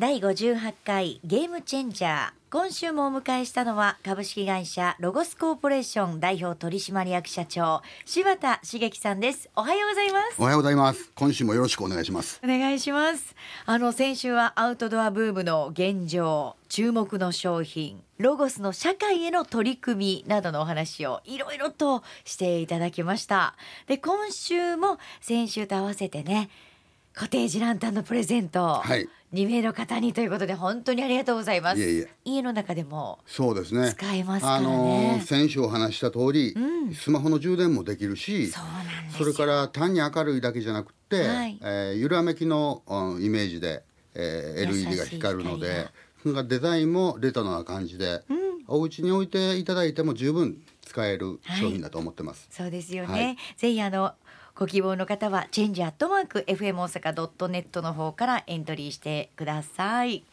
第58回ゲームチェンジャー。今週もお迎えしたのは株式会社ロゴスコーポレーション代表取締役社長柴田茂樹さんです。おはようございます。おはようございます。今週もよろしくお願いします。お願いします。あの先週はアウトドアブームの現状注目の商品ロゴスの社会への取り組みなどのお話をいろいろとしていただきました。で今週も先週と合わせてねコテージランタンのプレゼント、はい。2名の方にということで本当にありがとうございます。いえいえ。家の中でもそうですね。使えますからあねの先週お話しした通り、うん。スマホの充電もできるしそれから単に明るいだけじゃなくて、はい。えー揺らめきの、うんイメージで、えー LED が光るの光でが。デザインもレトロな感じで、お家に置いていただいても十分使える商品だと思ってます、そうですよね、はい。ぜひあのご希望の方はチェンジアットマーク FM 大阪ドットネットの方からエントリーしてください。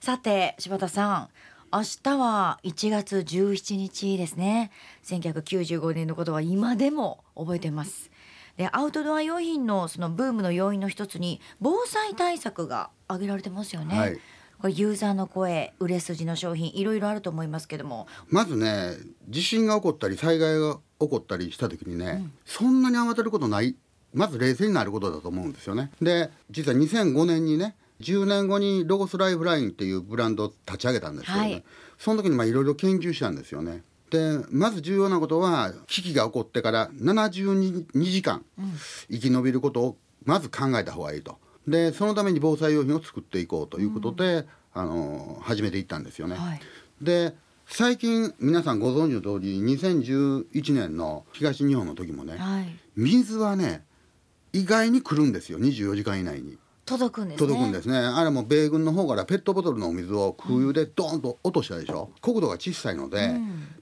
さて柴田さん明日は1月17日ですね。1995年のことは今でも覚えてます。でアウトドア用品のそのブームの要因の一つに防災対策が挙げられてますよね、はい。これユーザーの声売れ筋の商品いろいろあると思いますけども。まずね地震が起こったり災害が起こったりした時にね、そんなに慌てることないまず冷静になることだと思うんですよね。で実は2005年にね10年後にロゴスライフラインっていうブランドを立ち上げたんですよね、はい。その時にまあいろいろ研究したんですよね。でまず重要なことは危機が起こってから72時間生き延びることをまず考えた方がいいと。でそのために防災用品を作っていこうということで、あの始めていったんですよね。はい。で最近皆さんご存知の通り2011年の東日本の時もね、はい。水はね意外に来るんですよ24時間以内に。届くんですね。届くんですね。あれも米軍の方からペットボトルのお水を空輸でドーンと落としたでしょ。国土が小さいので、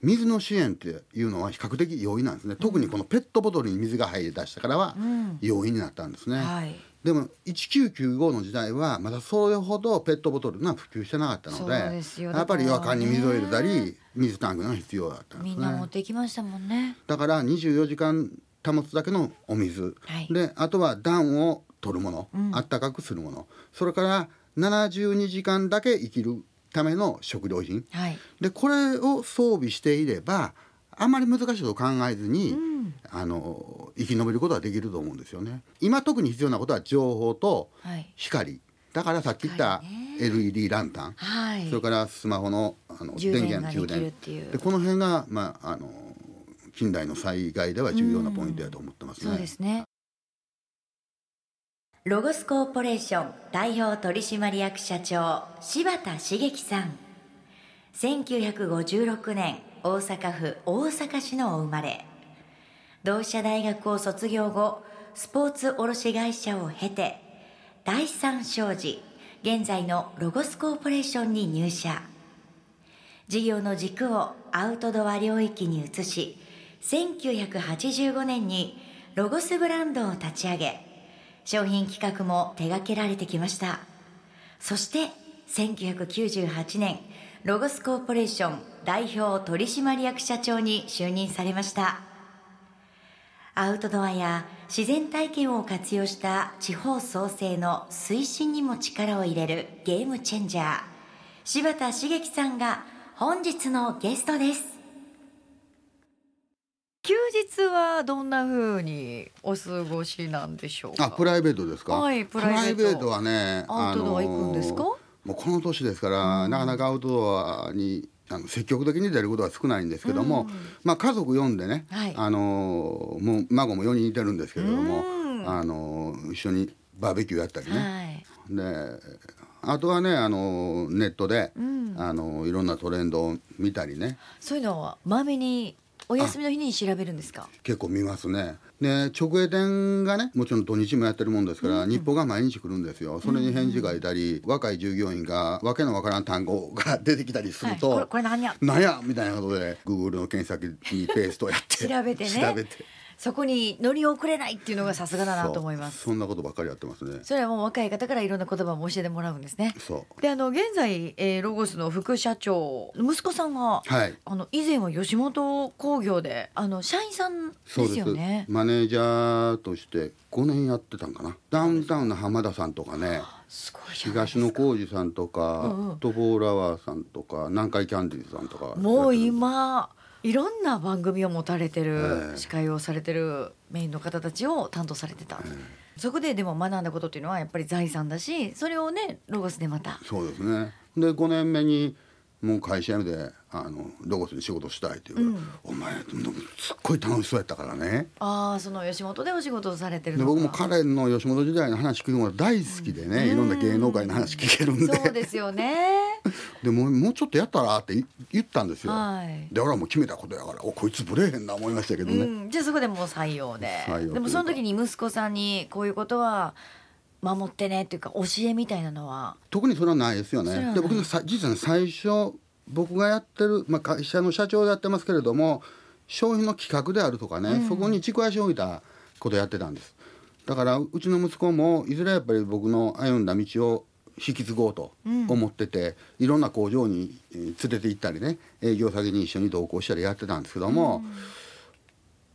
水の支援っていうのは比較的容易なんですね。特にこのペットボトルに水が入り出したからは容易になったんですね、はいでも1995の時代はまだそれほどペットボトルが普及してなかったのでやっぱり夜間に水を入れたり水タンクが必要だったんですみんな持っねてきましたもんね。だから24時間保つだけのお水、はい。であとは暖を取るもの、あったかくするもの。それから72時間だけ生きるための食料品。はい。でこれを装備していればあまり難しいことを考えずに、あの生き延びることはできると思うんですよね。今特に必要なことは情報とはい。光だからさっき言った LED ランタン、はい。それからスマホのあの充電ができる充電でこの辺が、まあ、あの近代の災害では重要なポイントだと思ってますね。そうですね。ロゴスコーポレーション代表取締役社長柴田茂樹さん。1956年大阪府大阪市のお生まれ。同志社大学を卒業後、スポーツ卸会社を経て、第三商事、現在のロゴスコーポレーションに入社。事業の軸をアウトドア領域に移し、1985年にロゴスブランドを立ち上げ、商品企画も手掛けられてきました。そして1998年、ロゴスコーポレーション代表取締役社長に就任されました。アウトドアや自然体験を活用した地方創生の推進にも力を入れるゲームチェンジャー柴田茂樹さんが本日のゲストです。休日はどんな風にお過ごしなんでしょうあプライベートですか、はいプライベート。はねアウトドア行くんですか？もうこの年ですから、なかなかアウトドアにあの積極的に出ることは少ないんですけども、まあ、家族呼んでね、はい。あのもう孫も4人いてるんですけれども、うん。あの一緒にバーベキューやったりね、はい。であとはねあのネットで、ん。あのいろんなトレンドを見たりね。そういうのはまめにお休みの日に調べるんですか？結構見ますね。で直営店がねもちろん土日もやってるもんですから、日報が毎日来るんですよ。それに返事がいたり、若い従業員がわけのわからん単語が出てきたりすると、はいこれこれ何や？や？みたいなことで Google の検索にペーストをやって 調べてね。調べてそこに乗り遅れないっていうのがさすがだなと思います。そんなことばっかりやってますね。それはもう若い方からいろんな言葉も教えてもらうんですね。そう。であの現在、えーロゴスの副社長息子さんは、はい。あの以前は吉本興業であの社員さんでそうです。すよねマネージャーとして5年やってたんかな。ダウンタウンの浜田さんとかね。東野幸治さんとか、うんうん。トボーラワーさんとか南海キャンディーズさんとか。もう今いろんな番組を持たれてる、ええ。司会をされてるメインの方たちを担当されてた、そこででも学んだことっていうのはやっぱり財産だしそれをねロゴスでまた。そうですね。で5年目にもう会社辞めてあのロゴスで仕事したいっていううん。お前すっごい楽しそうやったからね。ああその吉本でお仕事をされてるで僕も彼の吉本時代の話聞くのが大好きでね、いろんな芸能界の話聞けるんで。そうですよね。でもうもうちょっとやったらって言言ったんですよ、はい。で俺はもう決めたことやからおこいつブレへんな思いましたけどね、うん、じゃあそこでもう採用で。採用でもその時に息子さんにこういうことは守ってねっていうか教えみたいなのは。特にそれはないですよね。で僕さ実はね最初僕がやってる、まあ、会社の社長でやってますけれども商品の企画であるとかね、そこに軸足を置いたことやってたんです。だからうちの息子もいずれやっぱり僕の歩んだ道を引き継ごうと思ってて、いろんな工場にえー連れて行ったりね営業先に一緒に同行したりやってたんですけども、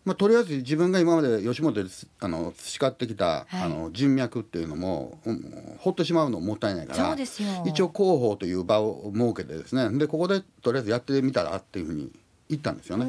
まあ、とりあえず自分が今まで吉本でつあの培ってきた、はい。あの人脈っていうのも、うんほっとしまうのももったいないから一応広報という場を設けてですねでここでとりあえずやってみたらっていうふうに言ったんですよね。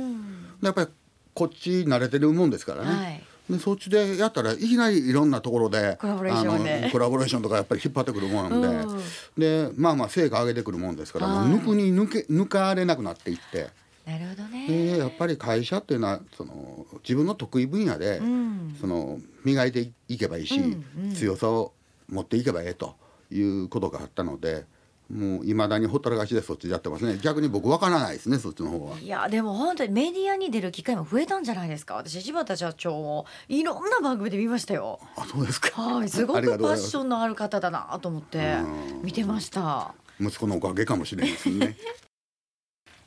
でやっぱりこっち慣れてるもんですからね。はい。でそっちでやったらいきなりいろんなところでコラボレーションで。あのコラボレーションとかやっぱり引っ張ってくるもんなんで、うん。でまあまあ成果上げてくるもんですから、はい。抜くに抜け抜かれなくなっていって。なるほどね。でやっぱり会社っていうのはその自分の得意分野で、ん。その磨いていけばいいし、うん強さを持っていけばええということがあったのでもういまだにほったらかしでそっちでやってますね。逆に僕わからないですねそっちの方は。いやでも本当にメディアに出る機会も増えたんじゃないですか。私柴田社長をいろんな番組で見ましたよ。あそうですか。はいすごあくパッションのある方だなと思って見てました。息子のおかげかもしれないですね。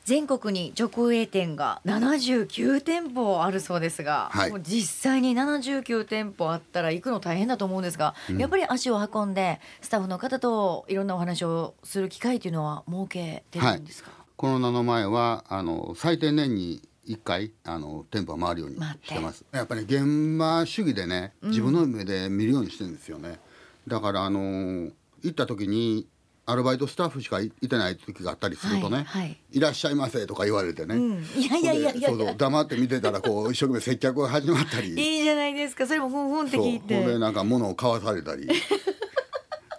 全国に直営店が79店舗あるそうですが、はい。もう実際に79店舗あったら行くの大変だと思うんですが、やっぱり足を運んでスタッフの方といろんなお話をする機会というのは設けてるんですか、コロナの前はあの最低年に1回あの店舗が回るようにしてます。やっぱり現場主義でね自分の目で見るようにしてるんですよね、だからあの行った時にアルバイトスタッフしかいいてない時があったりするとね「はいはいいらっしゃいませ」とか言われてね、うん。いやいやいやいやいや。そうそう黙って見てたらこう 一生懸命接客が始まったり。いいじゃないですか。それもふんふんって聞いて。ほんでなんか物を買わされたり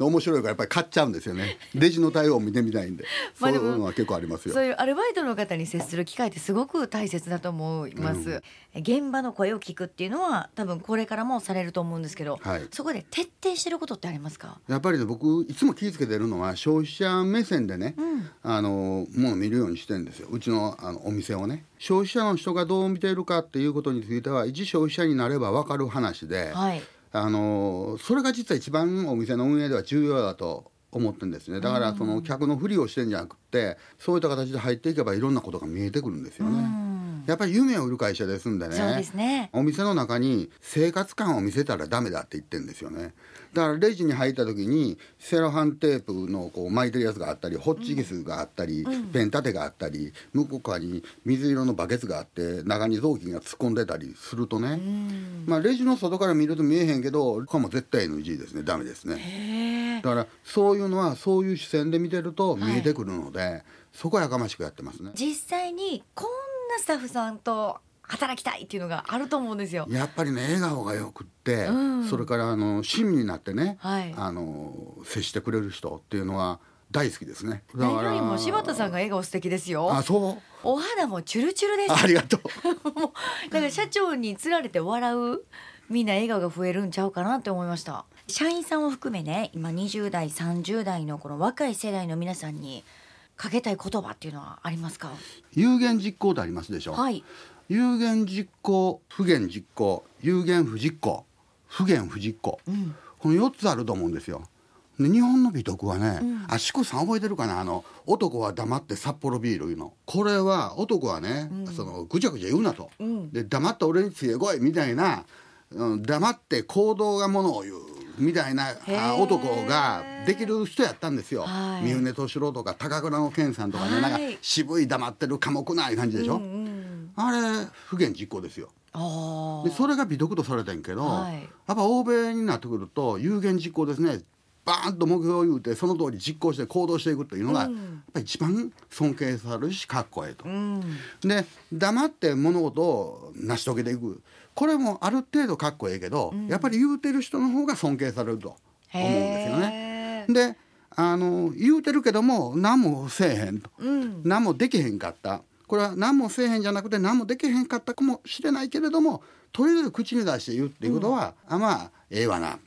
面白いからやっぱり買っちゃうんですよね。レジの対応を見てみたいんで。そういうのは結構ありますよ。そういうアルバイトの方に接する機会ってすごく大切だと思います、現場の声を聞くっていうのは多分これからもされると思うんですけど、はい。そこで徹底してることってありますか？やっぱりね僕いつも気ぃつけてるのは消費者目線でね、あのものを見るようにしてるんですよ。うちのあのお店をね。消費者の人がどう見ているかっていうことについては一消費者になれば分かる話で、はいあのそれが実は一番お店の運営では重要だと思ってるんですね。だからその客のふりをしてんじゃなくってそういった形で入っていけばいろんなことが見えてくるんですよね。やっぱり夢を売る会社ですんでね。ね。お店の中に生活感を見せたらダメだって言ってるんですよねだからレジに入った時にセロハンテープのこう巻いてるやつがあったりホッチキスがあったり、ペン立てがあったり向こう側に水色のバケツがあって中に雑巾が突っ込んでたりするとね、まあレジの外から見ると見えへんけどこれも絶対 NG ですね。ダメですね。だからそういうのはそういう視線で見てると見えてくるので、そこはやかましくやってますね。実際にこんなスタッフさんと働きたいっていうのがあると思うんですよ。やっぱりね笑顔がよくって、うん。それからあの親身になってね、はい。あの接してくれる人っていうのは大好きですね。だ何よりも柴田さんが笑顔素敵ですよ。あそう？お肌もチュルチュルです。ありがとう。もうだから社長につられて笑うみんな笑顔が増えるんちゃうかなって思いました。社員さんを含めね今20代30代のこの若い世代の皆さんにかけたい言葉っていうのはありますか？有言実行ってありますでしょ。はい。有言実行、不言実行、有言不実行、不言不実行。ん。この四つあると思うんですよ。で日本の美徳はね、ん。あしこさん覚えてるかな？あの男は黙って札幌ビールいうの。これは男はね、そのぐちゃぐちゃ言うなと、うん。で黙って俺についてこいみたいな、うん、黙って行動がものを言うみたいな男ができる人やったんですよ、はい。三船敏郎とか高倉の健さんとかね、はい。なんか渋い黙ってる寡黙ない感じでしょ、うんうんあれ不言実行ですよ。あでそれが美徳とされてんけど、はい。やっぱ欧米になってくると有言実行ですねバーンと目標を言うてその通り実行して行動していくというのが、やっぱり一番尊敬されるしかっこええと。で黙って物事を成し遂げていく。これもある程度かっこええけど、やっぱり言うてる人の方が尊敬されると思うんですよね。であの言うてるけども何もせえへんと、何もできへんかった。これは何もせえへんじゃなくて何もできへんかったかもしれないけれどもとりあえず口に出して言うっていうことは、あまあええわな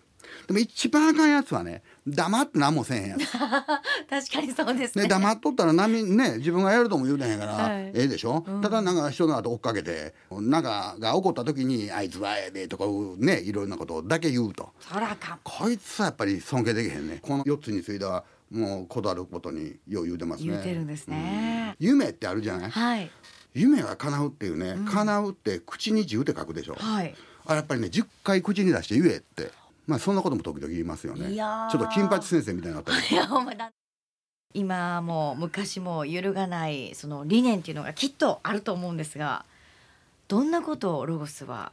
でも一番あかんやつはね黙って何もせえへんやつ。確かにそうですね。ね黙っとったら何ね自分がやるとも言うてへんから、はい。ええでしょ、ただなんか人の後追っかけてなんかが起こった時に「あいつはええで」とかねいろんなことだけ言うと。そらあかん。こいつはやっぱり尊敬できへんね。この4つについてはもうこだわることによう言うてますね。言うてるんですね、夢ってあるじゃない？はい。夢が叶うっていうね、叶うって口に10って書くでしょ、はい。あやっぱりね10回口に出して言えってまあそんなことも時々言いますよね。ちょっと金八先生みたいになったり。今も昔も揺るがないその理念っていうのがきっとあると思うんですがどんなことをロゴスは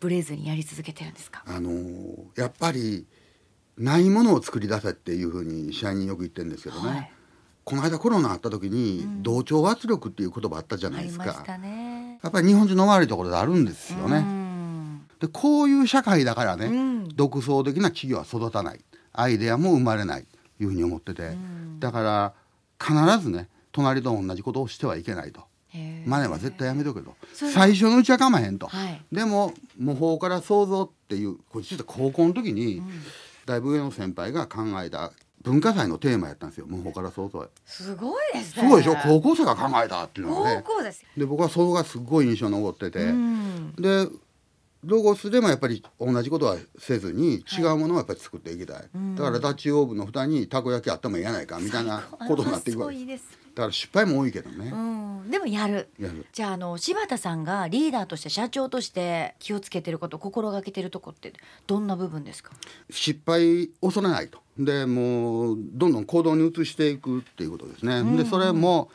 ブレずにやり続けてるんですか？あのーやっぱりないものを作り出せっていうふうに社員によく言ってるんですけどね、はい。この間コロナあった時に、同調圧力っていう言葉あったじゃあないですか。ね。やっぱり日本人の悪いところであるんですようねんでこういう社会だからね、うん。独創的な企業は育たない。アイデアも生まれない。というふうに思ってて、だから必ずね隣と同じことをしてはいけないと。へー真似は絶対やめとけと。そう最初のうちは構わへんと、はい。でも模倣から想像っていうこれ実は高校の時に、だいぶ上の先輩が考えた文化祭のテーマやったんですよ。模倣から想像へ。すごいですね。すごいでしょ？高校生が考えたっていうのがね。高校ですで僕はそれがすごい印象に残ってて、うん。でロゴスでもやっぱり同じことはせずに違うものをやっぱり作っていきたい、だからダッチオーブンの蓋にたこ焼きあってもいいやないかみたいな ことになっていくわけ。です。だから失敗も多いけどね、うん、でもやる。やる。じゃああの柴田さんがリーダーとして社長として気をつけてること心がけてるとこってどんな部分ですか？失敗恐れないと。でもうどんどん行動に移していくっていうことですね、でそれも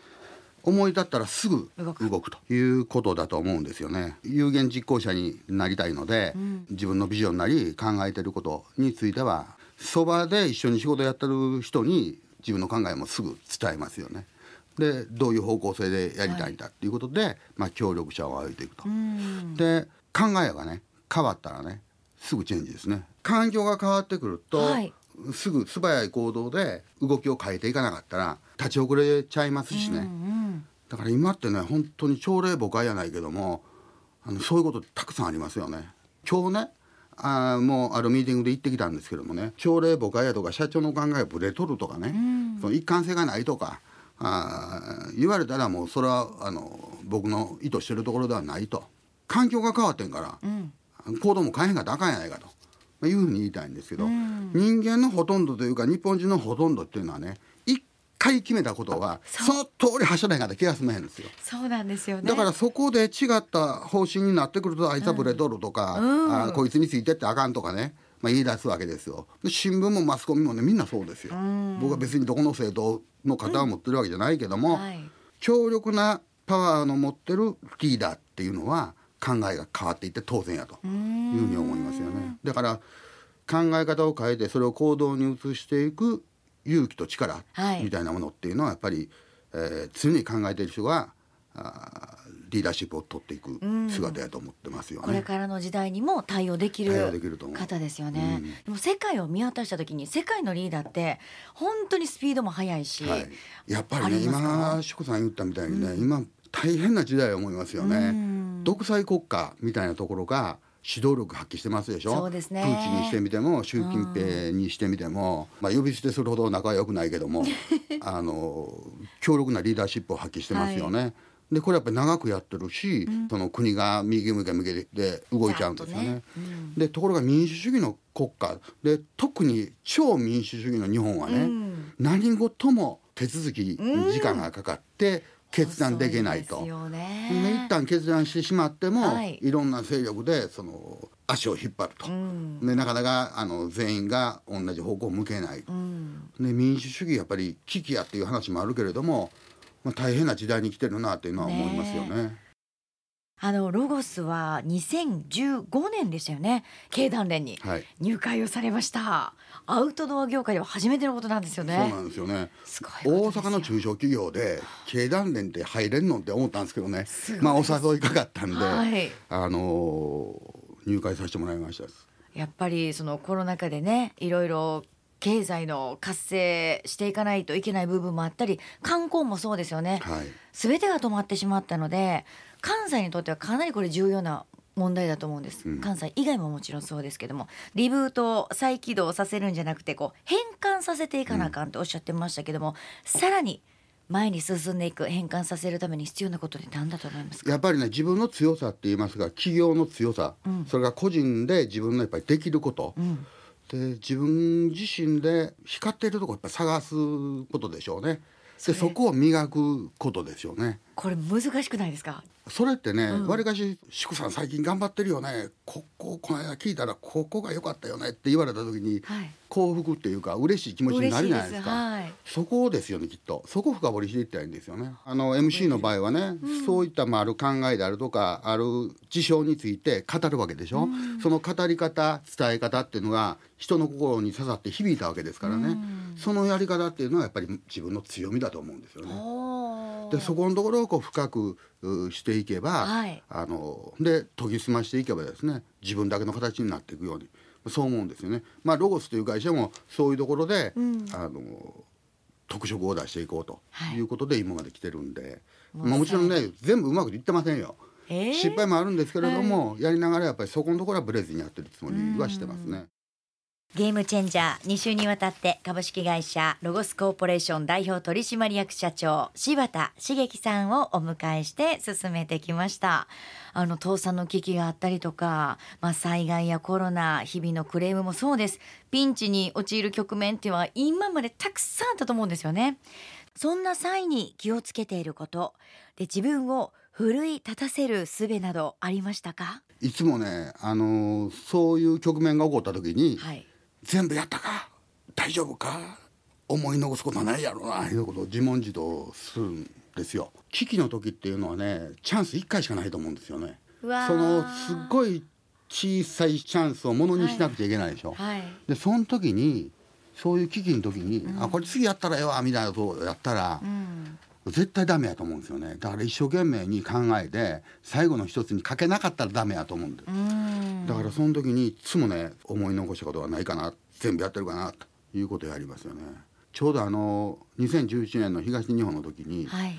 思い立ったらすぐ動動くくということだと思うんですよね。有言実行者になりたいので、自分のビジョンなり考えてることについてはそばで一緒に仕事やってる人に自分の考えもすぐ伝えますよね。でどういう方向性でやりたいんだっていうことで、まあ、協力者を歩いていくと。うん。で考えがね変わったらねすぐチェンジですね。環境が変わってくると、はいすぐ素早い行動で動きを変えていかなかったら立ち遅れちゃいますしね、うんだから今ってね本当に朝礼誤解やないけどもあのそういうことたくさんありますよね。今日ねあーもうあるミーティングで行ってきたんですけどもね朝礼誤解やとか社長の考えをブレとるとかね、その一貫性がないとかあー言われたらもうそれはあの僕の意図してるところではないと。環境が変わってんから、ん。行動も変えへんかったらあかんやないかと。まあいうふうに言いたいんですけど、人間のほとんどというか日本人のほとんどっていうのはね一回決めたことはその通り走らへんかったら気が済まへんですよ。そうなんですよね。だからそこで違った方針になってくるとあいつはブレとるとか、うん。あこいつについてってあかんとかね、まあ、言い出すわけですよ。で新聞もマスコミもねみんなそうですよ、僕は別にどこの政党の方を持ってるわけじゃないけども、はい。強力なパワーの持ってるリーダーっていうのは考えが変わっていって当然やというふうに思いますよね。だから考え方を変えてそれを行動に移していく勇気と力はい。みたいなものっていうのはやっぱり、えー常に考えている人があーリーダーシップを取っていく姿やと思ってますよね。これからの時代にも対応できる方ですよね、うん。でも世界を見渡した時に世界のリーダーって本当にスピードも速いし、はい、やっぱりね今志子さん言ったみたいにね、今大変な時代を思いますよね、うん。独裁国家みたいなところが指導力発揮してますでしょ？そうですね。プーチンにしてみても習近平にしてみても、まあ、呼び捨てするほど仲は良くないけども あの強力なリーダーシップを発揮してますよね。でこれやっぱり長くやってるし、その国が右向け向けで動いちゃうんですよね。ちゃん。でところが民主主義の国家で特に超民主主義の日本はね、うん。何事も手続きに時間がかかって決断できないと。遅で一旦決断してしまっても、はい。い、ろんな勢力でその足を引っ張ると、ん。でなかなかあの全員が同じ方向を向けない、うん。で民主主義やっぱり危機やっていう話もあるけれども、まあ、大変な時代に来てるなっていうのは思いますよねあのロゴスは2015年でしたよね。経団連にはい。入会をされました、アウトドア業界では初めてのことなんですよね。そうなんですよね。すごいこと大阪の中小企業で経団連って入れんのって思ったんですけどね。まあお誘いかかったんで、はい。あのー入会させてもらいましたやっぱりそのコロナ禍でねいろいろ経済の活性していかないといけない部分もあったり観光もそうですよね、はい。全てが止まってしまったので関西にとってはかなりこれ重要な問題だと思うんです、うん。関西以外ももちろんそうですけども。リブート再起動させるんじゃなくてこう変換させていかなあかんとおっしゃってましたけども、さらに前に進んでいく変換させるために必要なことって何だと思いますか？やっぱりね自分の強さって言いますが企業の強さ、うん。それが個人で自分のやっぱりできること、うん。で自分自身で光っているところやっぱ探すことでしょうね。でそこを磨くことでしょうねこれ難しくないですか？それってねうん。わり、かし「祝さん最近頑張ってるよね。こここの間聞いたらここが良かったよね」って言われた時にはい。幸福っていうか嬉しい気持ちになるじゃないですか。はい。そこですよねきっと。そこを深掘りしていったらいいんですよね。あの MC の場合はね、そういったまあある考えであるとかある事象について語るわけでしょ、その語り方伝え方っていうのが人の心に刺さって響いたわけですからね、そのやり方っていうのはやっぱり自分の強みだと思うんですよね。でそこのところをこう深くうしていけば、はいあので研ぎ澄ましていけばですね自分だけの形になっていくようにそう思うんですよね。まあロゴスという会社もそういうところで、うんあの特色を出していこうとはいいうことで今まで来てるんで、もうまあ、もちろんね全部うまくいってませんよ。えー？失敗もあるんですけれども、やりながらやっぱりそこのところはブレずにやってるつもりはしてますね。ゲームチェンジャー2週にわたって株式会社ロゴスコーポレーション代表取締役社長柴田茂樹さんをお迎えして進めてきました。あの倒産の危機があったりとか、まあ、災害やコロナ日々のクレームもそうです。ピンチに陥る局面っていうのは今までたくさんあったと思うんですよね。そんな際に気をつけていることで自分を奮い立たせる術などありましたか？いつもね、あのそういう局面が起こった時に、はい全部やったか？大丈夫か？思い残すことはないやろな。いうことを自問自答するんですよ。危機の時っていうのはねチャンス1回しかないと思うんですよね。そのすっごい小さいチャンスをものにしなくちゃいけないでしょ、はい。でその時にそういう危機の時に、あこれ次やったらええわみたいなことをやったら、うん絶対ダメやと思うんですよね。だから一生懸命に考えて最後の一つにかけなかったらダメやと思うんでうん。だからその時にいつもね思い残したことはないかな全部やってるかなということをやりますよね。ちょうどあの2011年の東日本の時にはい。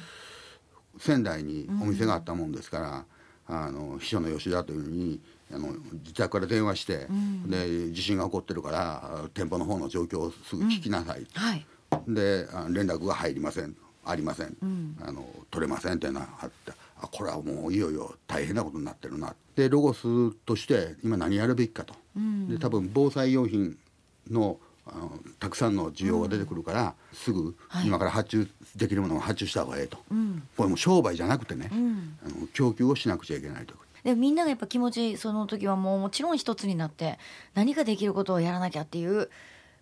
仙台にお店があったもんですから、あの秘書の吉田というのにあの自宅から電話して、で地震が起こってるから店舗の方の状況をすぐ聞きなさい、はい。であ連絡が入りませんありません、ん。あの取れませんっていうのがあってあこれはもういよいよ大変なことになってるな。でロゴスとして今何やるべきかと、で多分防災用品のあのたくさんの需要が出てくるから、すぐはい。今から発注できるものを発注した方がええと、うん。これもう商売じゃなくてね、うん。あの供給をしなくちゃいけないということ。でもみんながやっぱ気持ちその時はもうもちろん一つになって何かできることをやらなきゃっていう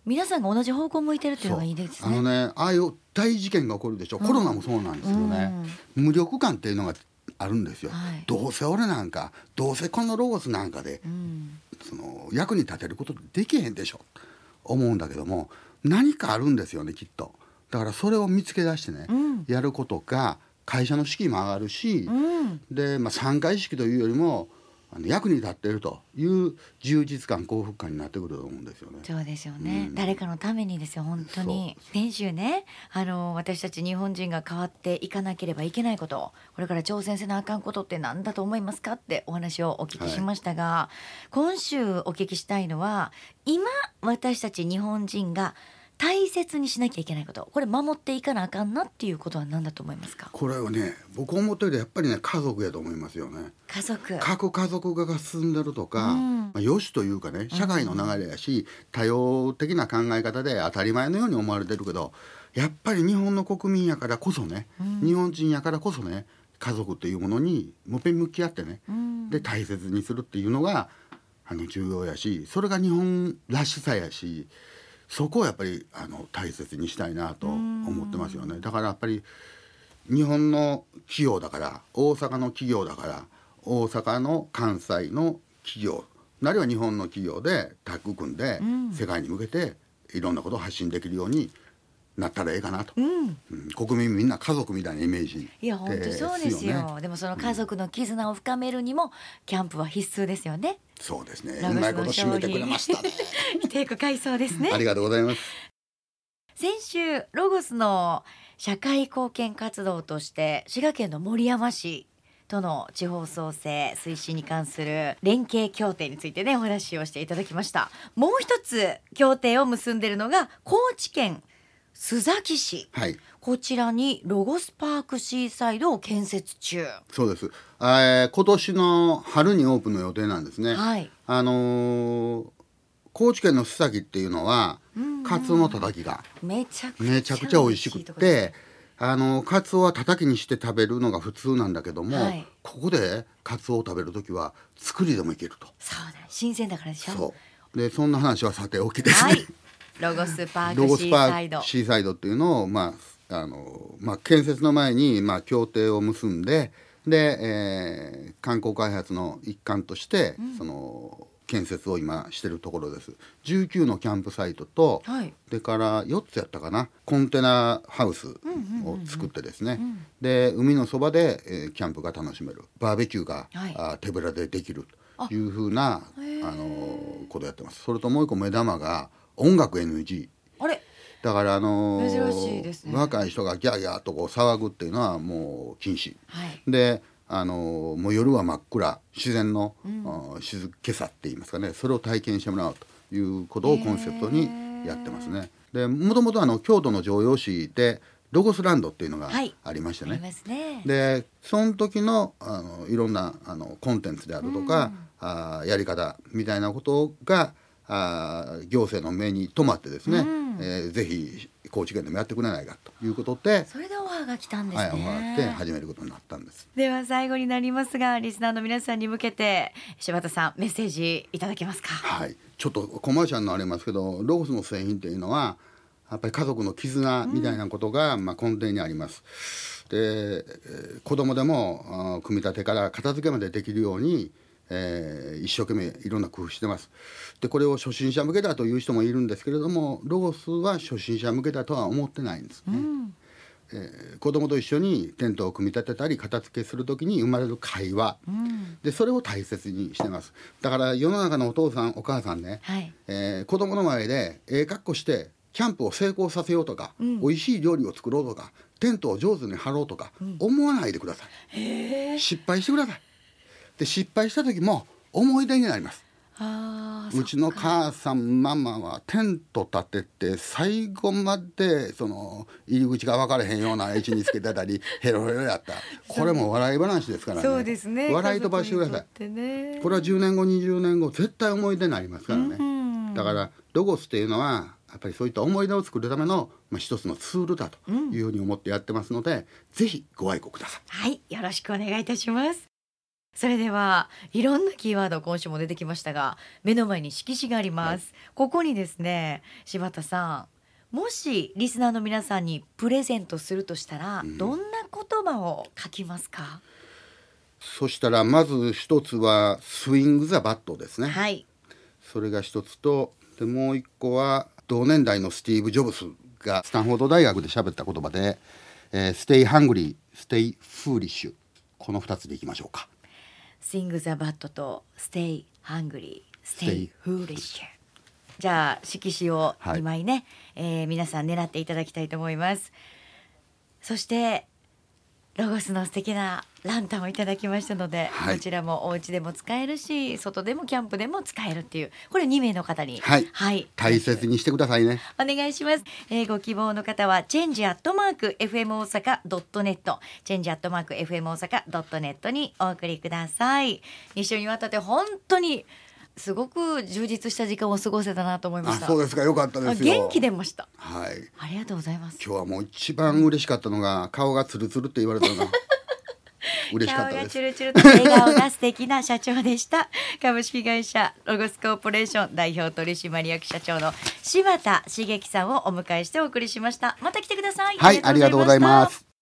皆さんが同じ方向を向いてるっていうのがいいですね。あのねああいう大事件が起こるでしょ、コロナもそうなんですよね、無力感っていうのがあるんですよ、はい。どうせ俺なんかどうせこのロゴスなんかで、うん。その役に立てることできへんでしょ。思うんだけども何かあるんですよねきっと。だからそれを見つけ出してね、うん。やることが会社の士気も上がるし、うん。で、まあ、参加意識というよりもあの役に立っているという充実感幸福感になってくると思うんですよね。そうですよね、うん。誰かのためにですよ本当に。先週ね。あの私たち日本人が変わっていかなければいけないことこれから挑戦せなあかんことって何だと思いますかってお話をお聞きしましたが、今週お聞きしたいのは今私たち日本人が大切にしなきゃいけないこと。これ守っていかなあかんなっていうことは何だと思いますか？これはね僕思ってるやっぱりね家族やと思いますよね。家族。各家族化が進んでるとか、うん。まあ、よしというかね社会の流れやし、多様的な考え方で当たり前のように思われてるけどやっぱり日本の国民やからこそね、日本人やからこそね家族というものにもっぺん向き合ってね、うん。で大切にするっていうのがあの重要やしそれが日本らしさやしそこをやっぱりあの大切にしたいなと思ってますよね。だからやっぱり日本の企業だから大阪の企業だから大阪の関西の企業あるいは日本の企業でタッグ組んで、世界に向けていろんなことを発信できるようになったらええかなと、うん。国民みんな家族みたいなイメージいや本当そうですよ,、ね。でもその家族の絆を深めるにも、キャンプは必須ですよね。そうですね。うまいこと締めてくれました。ね テイク回想ですね。ありがとうございます。先週ロゴスの社会貢献活動として滋賀県の守山市との地方創生推進に関する連携協定についてねお話をしていただきました。もう一つ協定を結んでいるのが高知県須崎市。はい。こちらにロゴスパークシーサイドを建設中。そうです、えー今年の春にオープンの予定なんですね、はい。あのー高知県の須崎っていうのは、カツオのたたきが。めちゃくちゃ美味しくってあのカツオはたたきにして食べるのが普通なんだけども、はい。ここでカツオを食べる時は作りでもいけると。そうだ新鮮だからでしょ。そう。でそんな話はさておきですね、はいロゴスパーロクシーサイド。シーサイドっていうのを、まああのまあ、建設の前に、まあ、協定を結んでで、えー観光開発の一環として、その建設を今してるところです。19のキャンプサイトと、はい。それから4つやったかなコンテナハウスを作ってですね、で海のそばで、えーキャンプが楽しめる。バーベキューが、はい。あ手ぶらでできるというふうなあのことやってます。それともう一個目玉が音楽 NG あれ？だからあのーね。若い人がギャーギャーとこう騒ぐっていうのはもう禁止。はい。であのーもう夜は真っ暗。自然の、あー静けさって言いますかね。それを体験してもらうということをコンセプトにやってますね。でもともとあの京都の城陽市でロゴスランドっていうのがはい。ありましてね、ありますね。でその時のあのいろんなあのコンテンツであるとか、あーやり方みたいなことがあー行政の目に留まってですね、えーぜひ高知県でもやってくれないかということで、それでオファーが来たんですはい、ね、終わって始めることになったんです。では最後になりますがリスナーの皆さんに向けて柴田さんメッセージいただけますか？はい、ちょっとコマーシャルになりますけどロゴスの製品っていうのはやっぱり家族の絆みたいなことが、まあ、根底にあります。で、えー子供でもあー組み立てから片付けまでできるように、えー一生懸命いろんな工夫してます。でこれを初心者向けだという人もいるんですけれどもロゴスは初心者向けだとは思ってないんですね。えー子供と一緒にテントを組み立てたり片付けする時に生まれる会話、でそれを大切にしてます。だから世の中のお父さんお母さんね、はい。えー子供の前でええ格好してキャンプを成功させようとか、美味しい料理を作ろうとかテントを上手に張ろうとか、思わないでください。失敗してくださいで失敗した時も思い出になります。うちの母さんママはテント立てて最後までその入り口が分からへんような位置につけてたり ヘロヘロやった。これも笑い話ですからね。そうですね。笑い飛ばしてくださいね。これは10年後20年後絶対思い出になりますからね、んだからロゴスっていうのはやっぱりそういった思い出を作るための、まあ、一つのツールだというふうに思ってやってますので、ぜひご愛顧ください。はいよろしくお願いいたしますそれではいろんなキーワード今週も出てきましたが目の前に色紙があります、ここにですね柴田さんもしリスナーの皆さんにプレゼントするとしたら、どんな言葉を書きますか？そしたらまず一つはスイング・ザ・バットですね、はい。それが一つとでもう一個は同年代のスティーブ・ジョブスがスタンフォード大学で喋った言葉で「えー、 Stay Hungry」「 Stay Foolish」この二つでいきましょうか。スイングザバットと Stay フーリッシュじゃあ色紙をはい。2枚ね、えー皆さん狙っていただきたいと思います。そしてロゴスの素敵なランタンをいただきましたので、はいこちらもお家でも使えるし外でもキャンプでも使えるっていうこれ2名の方にはいはい、大切にしてくださいね。お願いします。えーご希望の方は、チェンジアットマーク FM 大阪ドットネット、チェンジアットマーク FM 大阪ドットネットにお送りください。2週にわたって本当にすごく充実した時間を過ごせたなと思いまあした。そうですかよかったですよ。元気出ました。はいありがとうございます。今日はもう一番嬉しかったのが顔がツルツルって言われたのが 嬉しかったですチュ。ルチュルと笑顔が素敵な社長でした。株式会社ロゴスコーポレーション代表取締役社長の柴田茂樹さんをお迎えしてお送りしました。また来てください。はいありがとうございます。